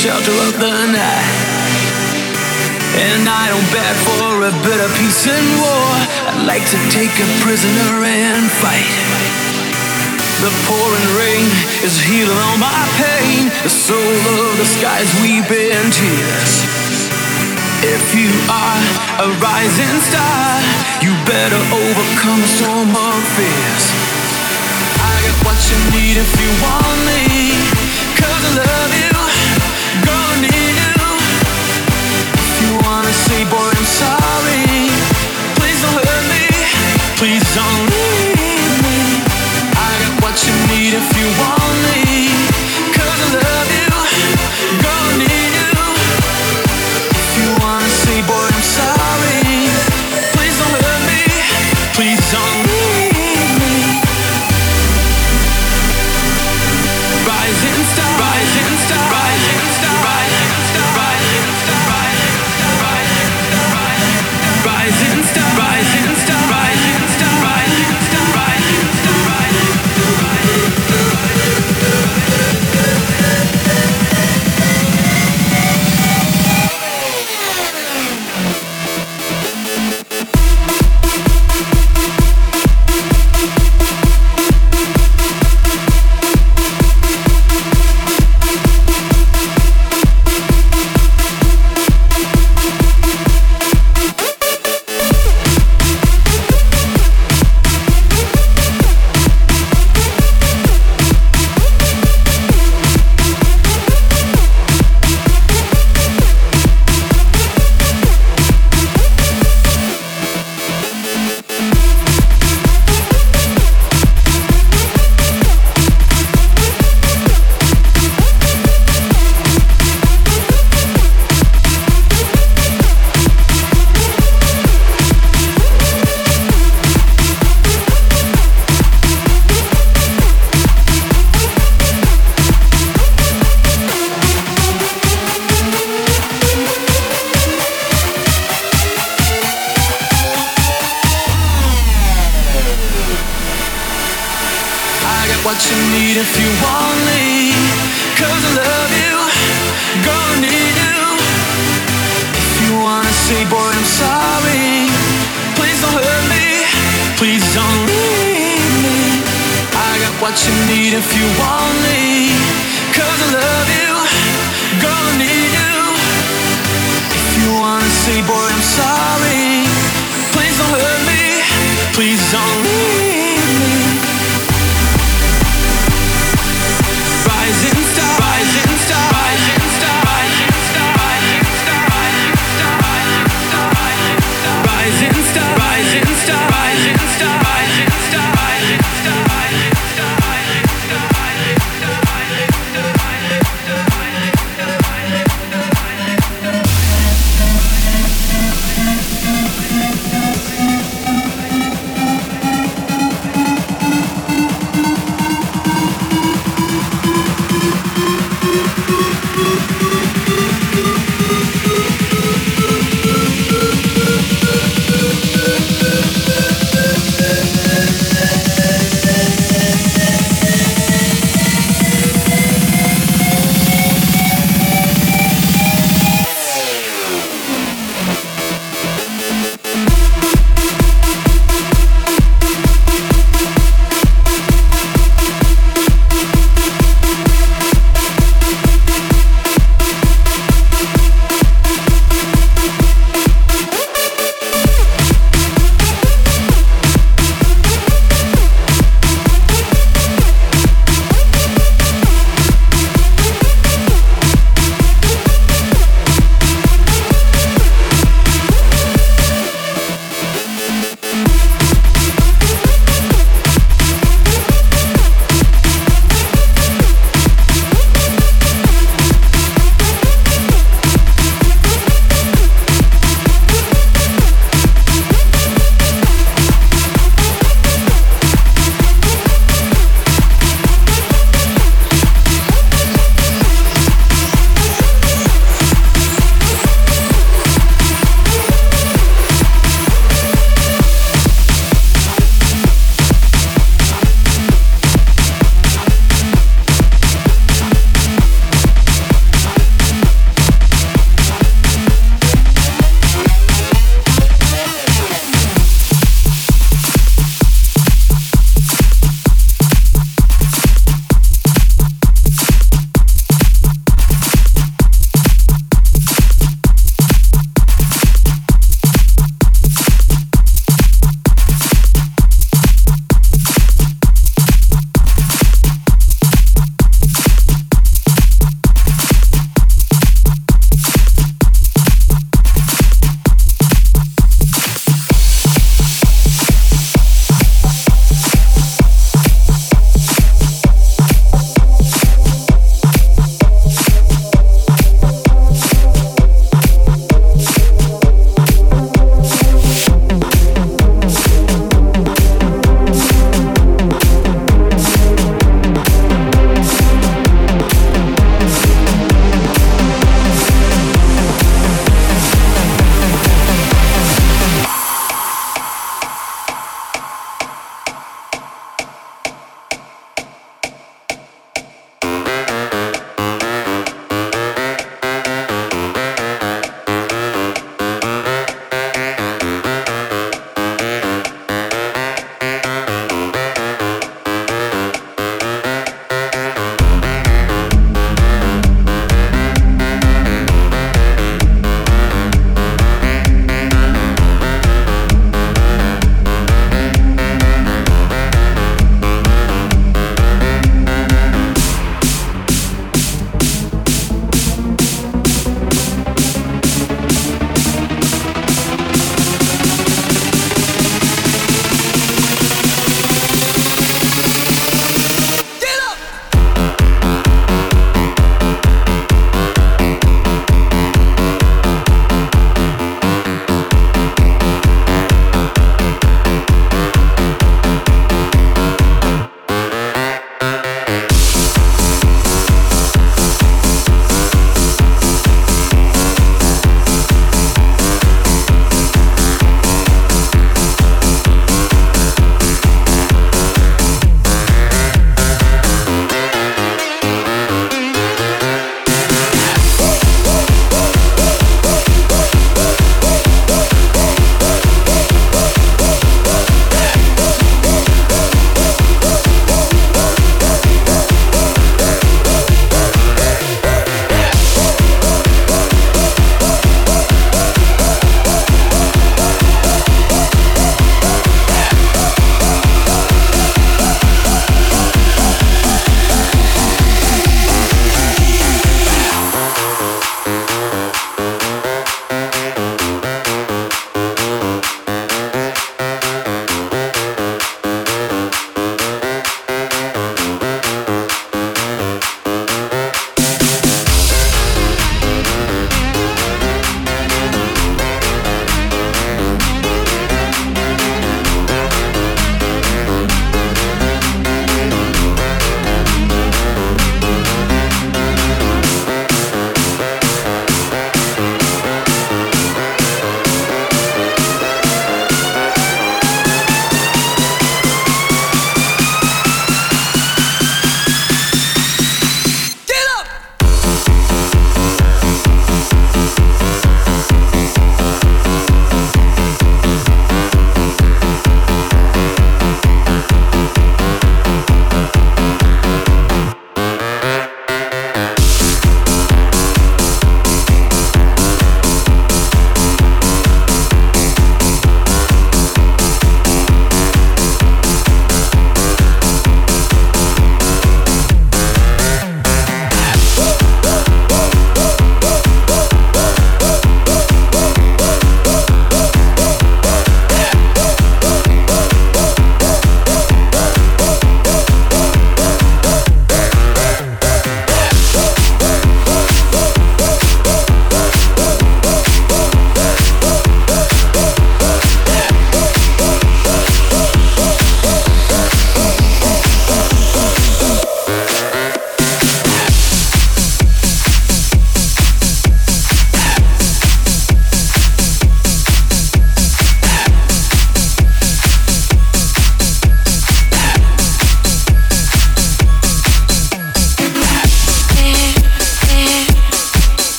Shelter of the night. And I don't beg for a bit of peace and war. I'd like to take a prisoner and fight. The pouring rain is healing all my pain. The soul of the skies weeping tears. If you are a rising star, you better overcome the storm of fears I got what you need if you want me. Cause I love you, boy, I'm sorry, please don't hurt me, please don't leave me. I got what you need if you want me.